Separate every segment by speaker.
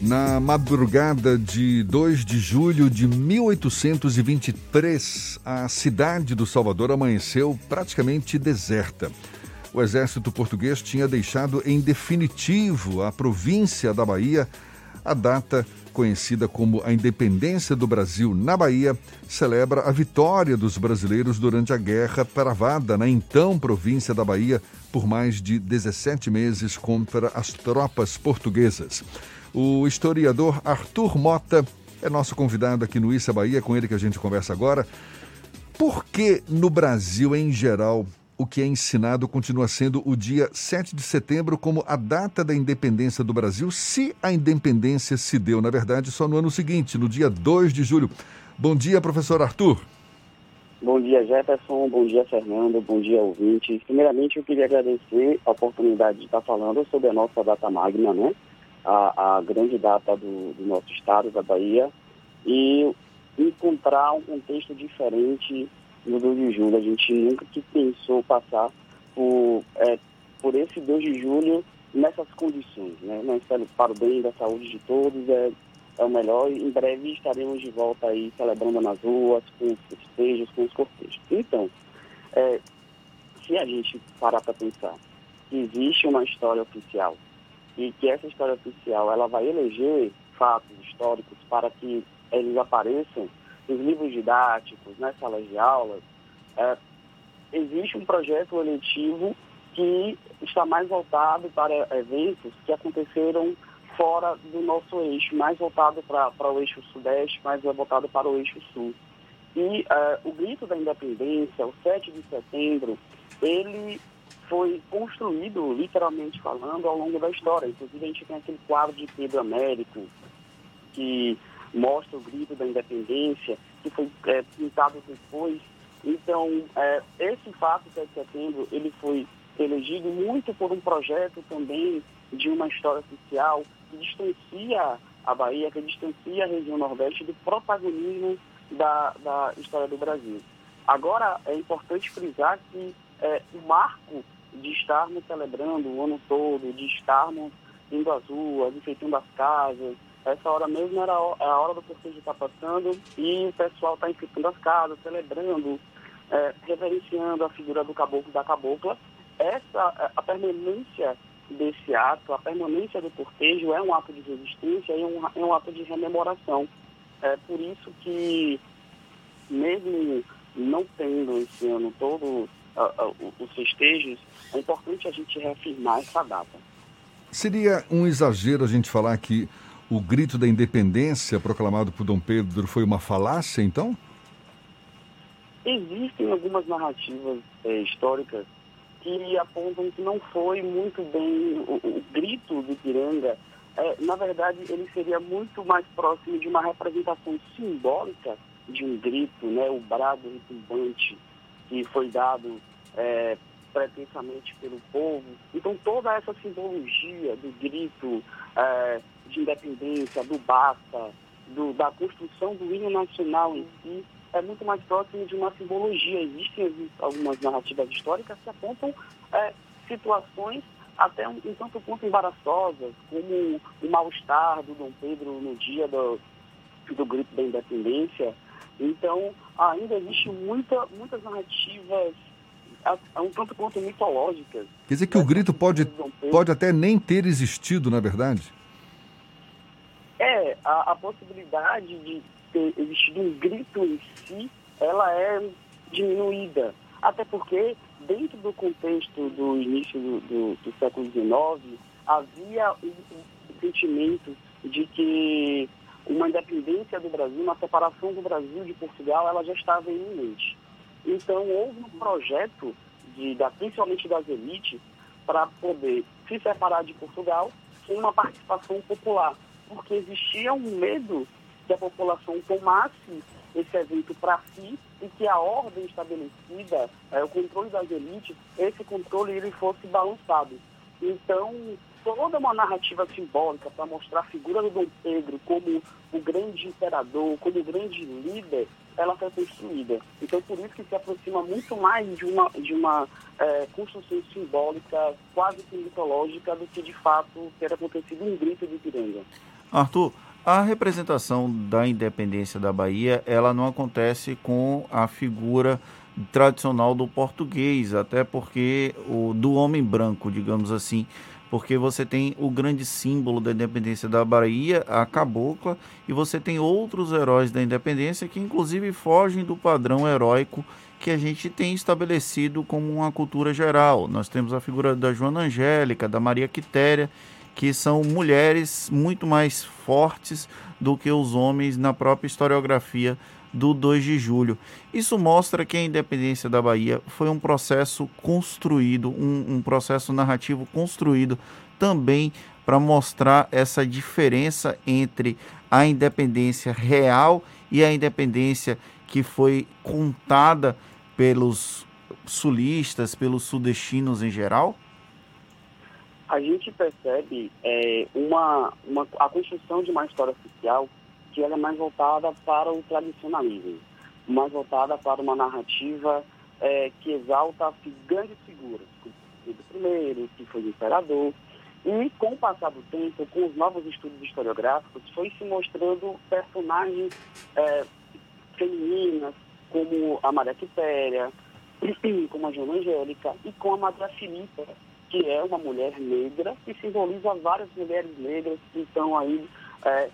Speaker 1: Na madrugada de 2 de julho de 1823, a cidade do Salvador amanheceu praticamente deserta. O exército português tinha deixado em definitivo a província da Bahia. A data, conhecida como a independência do Brasil na Bahia, celebra a vitória dos brasileiros durante a guerra travada na então província da Bahia por mais de 17 meses contra as tropas portuguesas. O historiador Arthur Mota é nosso convidado aqui no Issa Bahia, com ele que a gente conversa agora. Por que no Brasil, em geral, o que é ensinado continua sendo o dia 7 de setembro como a data da independência do Brasil, se a independência se deu, na verdade, só no ano seguinte, no dia 2 de julho? Bom dia, professor Arthur.
Speaker 2: Bom dia, Jefferson. Bom dia, Fernando. Bom dia, ouvinte. Primeiramente, eu queria agradecer a oportunidade de estar falando sobre a nossa data magna, né? a, a grande data do, do, nosso estado, da Bahia, e encontrar um contexto diferente no 2 de julho. A gente nunca que pensou passar por, é, por esse 2 de julho nessas condições. Né? Nós estamos para o bem da saúde de todos, é, é o melhor. Em breve estaremos de volta aí celebrando nas ruas, com os festejos, com os cortejos. Então, é, se a gente parar para pensar que existe uma história oficial e que essa história oficial ela vai eleger fatos históricos para que eles apareçam nos livros didáticos, nas salas de aulas, é, existe um projeto eletivo que está mais voltado para eventos que aconteceram fora do nosso eixo, mais voltado para, para o eixo sudeste, mais voltado para o eixo sul. E uh, o grito da independência, o 7 de setembro, ele foi construído, literalmente falando, ao longo da história. Inclusive, a gente tem aquele quadro de Pedro Américo, que mostra o grito da independência, que foi é, pintado depois. Então, é, esse fato, 7 de setembro, ele foi elegido muito por um projeto também de uma história oficial que distancia a Bahia, que distancia a região Nordeste do protagonismo da, da história do Brasil. Agora, é importante frisar que é, o marco de estarmos celebrando o ano todo, de estarmos indo às ruas, enfeitando as casas. Essa hora mesmo era a hora do cortejo estar passando e o pessoal está enfeitando as casas, celebrando, é, reverenciando a figura do caboclo da cabocla. Essa, a permanência desse ato, a permanência do cortejo é um ato de resistência e um, é um ato de rememoração. É por isso que, mesmo não tendo esse ano todo os festejos, é importante a gente reafirmar essa data.
Speaker 1: Seria um exagero a gente falar que o grito da independência proclamado por Dom Pedro foi uma falácia, então?
Speaker 2: Existem algumas narrativas é, históricas que apontam que não foi muito bem o, o grito do Ipiranga. É, na verdade, ele seria muito mais próximo de uma representação simbólica de um grito, né, o brado retumbante que foi dado é, pretensamente pelo povo. Então, toda essa simbologia do grito é, de independência, do basta, do, da construção do hino nacional em si, é muito mais próximo de uma simbologia. Existem algumas narrativas históricas que apontam é, situações até um, um tanto quanto embaraçosas, como o mal-estar do Dom Pedro no dia do, do grito da independência. Então, ainda existe muita, muitas narrativas a, um tanto quanto mitológicas.
Speaker 1: Quer dizer que o grito pode, pode até nem ter existido, na verdade?
Speaker 2: É, a, a possibilidade de ter existido um grito em si, ela é diminuída. Até porque, dentro do contexto do início do, do, do século XIX, havia um, um sentimento de que uma independência do Brasil, uma separação do Brasil de Portugal, ela já estava iminente. Então, houve um projeto, de, da, principalmente das elites, para poder se separar de Portugal com uma participação popular, porque existia um medo que a população tomasse esse evento para si e que a ordem estabelecida, é, o controle das elites, esse controle ele fosse balançado. Então, toda uma narrativa simbólica para mostrar a figura do Dom Pedro como o grande imperador, como o grande líder, ela foi construída. Então, por isso que se aproxima muito mais de uma, de uma é, construção simbólica, quase que mitológica, do que de fato ter acontecido em Grito de Ipiranga.
Speaker 3: Arthur, a representação da independência da Bahia, ela não acontece com a figura tradicional do português, até porque o do homem branco, digamos assim, porque você tem o grande símbolo da independência da Bahia, a cabocla, e você tem outros heróis da independência que inclusive fogem do padrão heróico que a gente tem estabelecido como uma cultura geral. Nós temos a figura da Joana Angélica, da Maria Quitéria, que são mulheres muito mais fortes do que os homens na própria historiografia do 2 de julho. Isso mostra que a independência da Bahia foi um processo construído, um, um processo narrativo construído também para mostrar essa diferença entre a independência real e a independência que foi contada pelos sulistas, pelos sudestinos em geral?
Speaker 2: A gente percebe é, uma, uma, a construção de uma história oficial que ela é mais voltada para o tradicionalismo, mais voltada para uma narrativa é, que exalta grandes figuras, como Pedro I, que foi imperador, e com o passar do tempo, com os novos estudos historiográficos, foi se mostrando personagens é, femininas, como a Maria Quitéria, como a Joana Angélica, e com a Maria Filipa, que é uma mulher negra, que simboliza várias mulheres negras que estão aí é,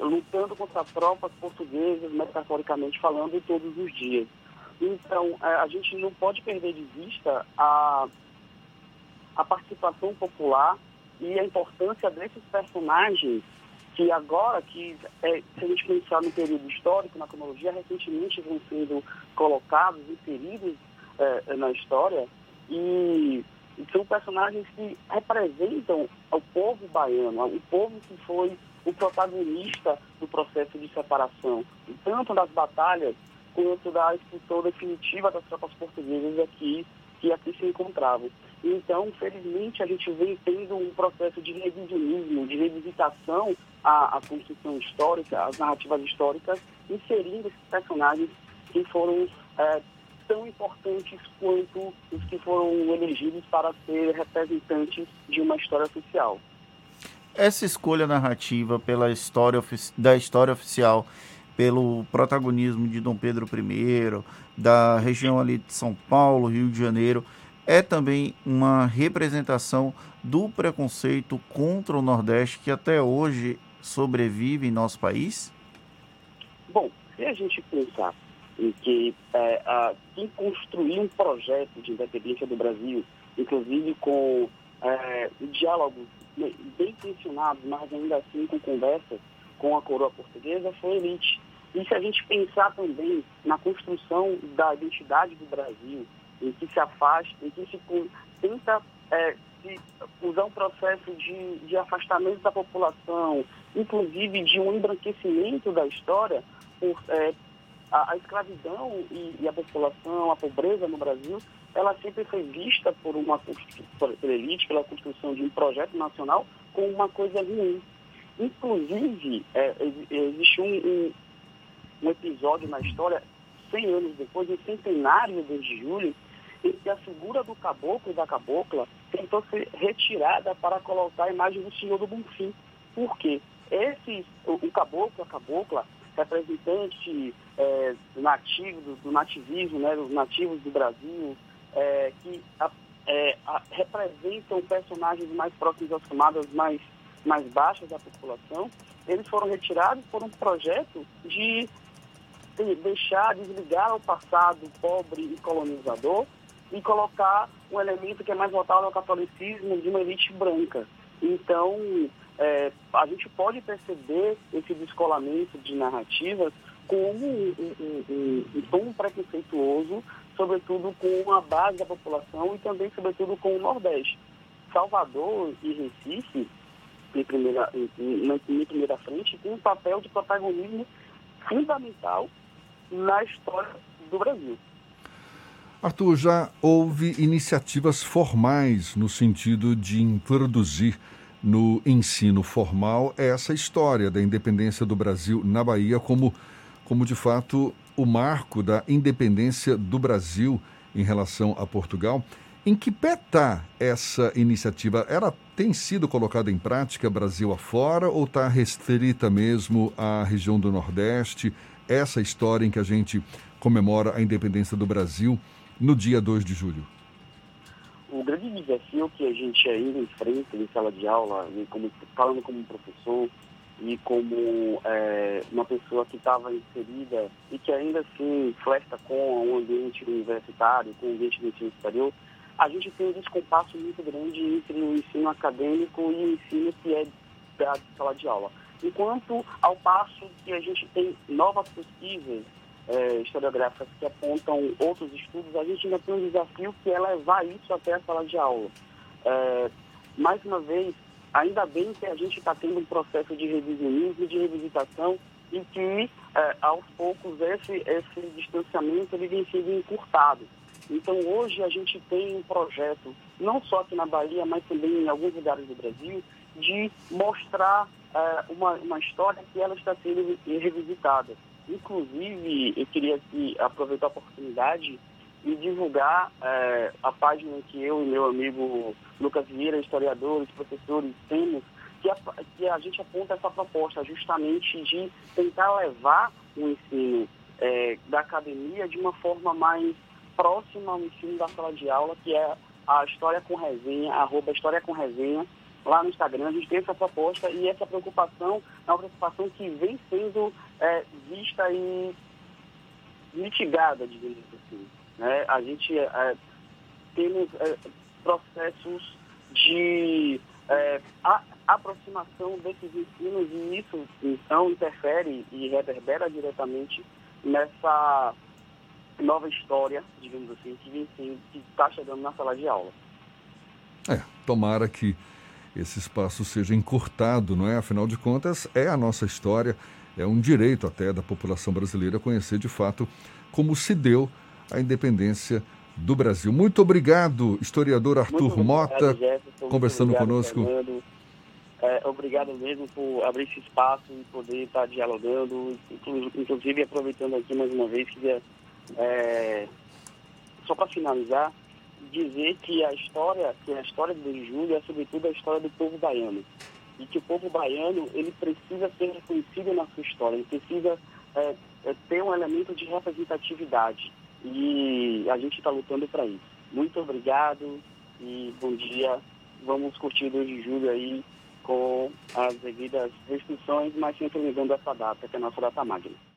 Speaker 2: lutando contra tropas portuguesas, metaforicamente falando, todos os dias. Então, é, a gente não pode perder de vista a, a participação popular e a importância desses personagens que agora, que é, se a gente pensar no período histórico, na cronologia, recentemente vão sendo colocados, inseridos é, na história, e são personagens que representam o povo baiano, o povo que foi o protagonista do processo de separação, tanto das batalhas quanto da expulsão definitiva das tropas portuguesas aqui, que aqui se encontravam. Então, felizmente, a gente vem tendo um processo de revisionismo, de revisitação à, à construção histórica, às narrativas históricas, inserindo esses personagens que foram é, tão importantes quanto os que foram elegidos para ser representantes de uma história oficial
Speaker 3: essa escolha narrativa pela história da história oficial, pelo protagonismo de Dom Pedro I, da região ali de São Paulo, Rio de Janeiro, é também uma representação do preconceito contra o Nordeste que até hoje sobrevive em nosso país?
Speaker 2: Bom, se a gente pensar em que é, a, quem construiu um projeto de independência do Brasil, inclusive com é, diálogos bem intencionados, mas ainda assim com conversa com a coroa portuguesa, foi elite. E se a gente pensar também na construção da identidade do Brasil, em que se afasta, em que se tenta é, se usar um processo de, de afastamento da população, inclusive de um embranquecimento da história, por, é, a, a, escravidão e, e, a população, a pobreza no Brasil, ela sempre foi vista por uma elite, pela construção de um projeto nacional, como uma coisa ruim. Inclusive, é, existe um, um, um, episódio na história, 100 anos depois, um centenário de julho, em que a figura do caboclo e da cabocla tentou ser retirada para colocar a imagem do Senhor do Bonfim. Por quê? Esse, o, o caboclo, a cabocla, representante é, nativo, do, do, nativismo, né, dos nativos do Brasil, é, que a, é, a, representam personagens mais próximos às camadas mais, mais baixas da população, eles foram retirados por um projeto de, de deixar, desligar o passado pobre e colonizador e colocar um elemento que é mais voltado ao catolicismo de uma elite branca. Então, é, a gente pode perceber esse descolamento de narrativas como um, um, um, um tom preconceituoso, sobretudo com a base da população e também, sobretudo, com o Nordeste. Salvador e Recife, em primeira, em, em, primeira frente, tem um papel de protagonismo fundamental na história do Brasil.
Speaker 1: Arthur, já houve iniciativas formais no sentido de introduzir no ensino formal essa história da independência do Brasil na Bahia como, como de fato o marco da independência do Brasil em relação a Portugal. Em que pé está essa iniciativa? Ela tem sido colocada em prática Brasil afora ou está restrita mesmo à região do Nordeste? Essa história em que a gente comemora a independência do Brasil no dia 2 de julho?
Speaker 2: O grande desafio que a gente ainda enfrenta em sala de aula, como, falando como professor e como é, uma pessoa que estava inserida e que ainda assim flerta com o ambiente universitário, com o ambiente do ensino superior, a gente tem um descompasso muito grande entre o ensino acadêmico e o ensino que é da sala de aula. Enquanto, ao passo que a gente tem novas pesquisas é, historiográficas que apontam outros estudos, a gente ainda tem um desafio que é levar isso até a sala de aula. É, mais uma vez, ainda bem que a gente está tendo um processo de revisionismo, de revisitação, e que, é, aos poucos, esse, esse distanciamento ele vem sendo encurtado. Então, hoje a gente tem um projeto, não só aqui na Bahia, mas também em alguns lugares do Brasil, de mostrar uh, uma, uma história que ela está sendo revisitada. Inclusive, eu queria aqui aproveitar a oportunidade e divulgar uh, a página que eu e meu amigo Lucas Vieira, historiadores, professores, temos, que a, que a gente aponta essa proposta justamente de tentar levar o ensino uh, da academia de uma forma mais próxima ao ensino da sala de aula, que é a História com Resenha, arroba História com Resenha, lá no Instagram. A gente tem essa proposta e essa preocupação é uma preocupação que vem sendo é, vista e mitigada, digamos assim. Né? A gente é, temos é, processos de é, a, aproximação desses ensinos e isso, então, interfere e reverbera diretamente nessa nova história, digamos assim, que está chegando na sala de aula.
Speaker 1: É, tomara que esse espaço seja encurtado, não é? Afinal de contas, é a nossa história, é um direito até da população brasileira conhecer de fato como se deu a independência do Brasil. Muito obrigado, historiador Arthur
Speaker 2: muito
Speaker 1: Mota,
Speaker 2: Jefferson,
Speaker 1: conversando obrigado, conosco.
Speaker 2: É, obrigado mesmo por abrir esse espaço e poder estar dialogando, inclusive aproveitando aqui mais uma vez, queria é, só para finalizar, dizer que a história, que a história do 2 de julho é sobretudo a história do povo baiano. E que o povo baiano, ele precisa ser reconhecido na sua história, ele precisa é, é, ter um elemento de representatividade. E a gente está lutando para isso. Muito obrigado e bom dia. Vamos curtir o 2 de julho aí com as devidas restrições, mas sempre lembrando essa data, que é a nossa data magna.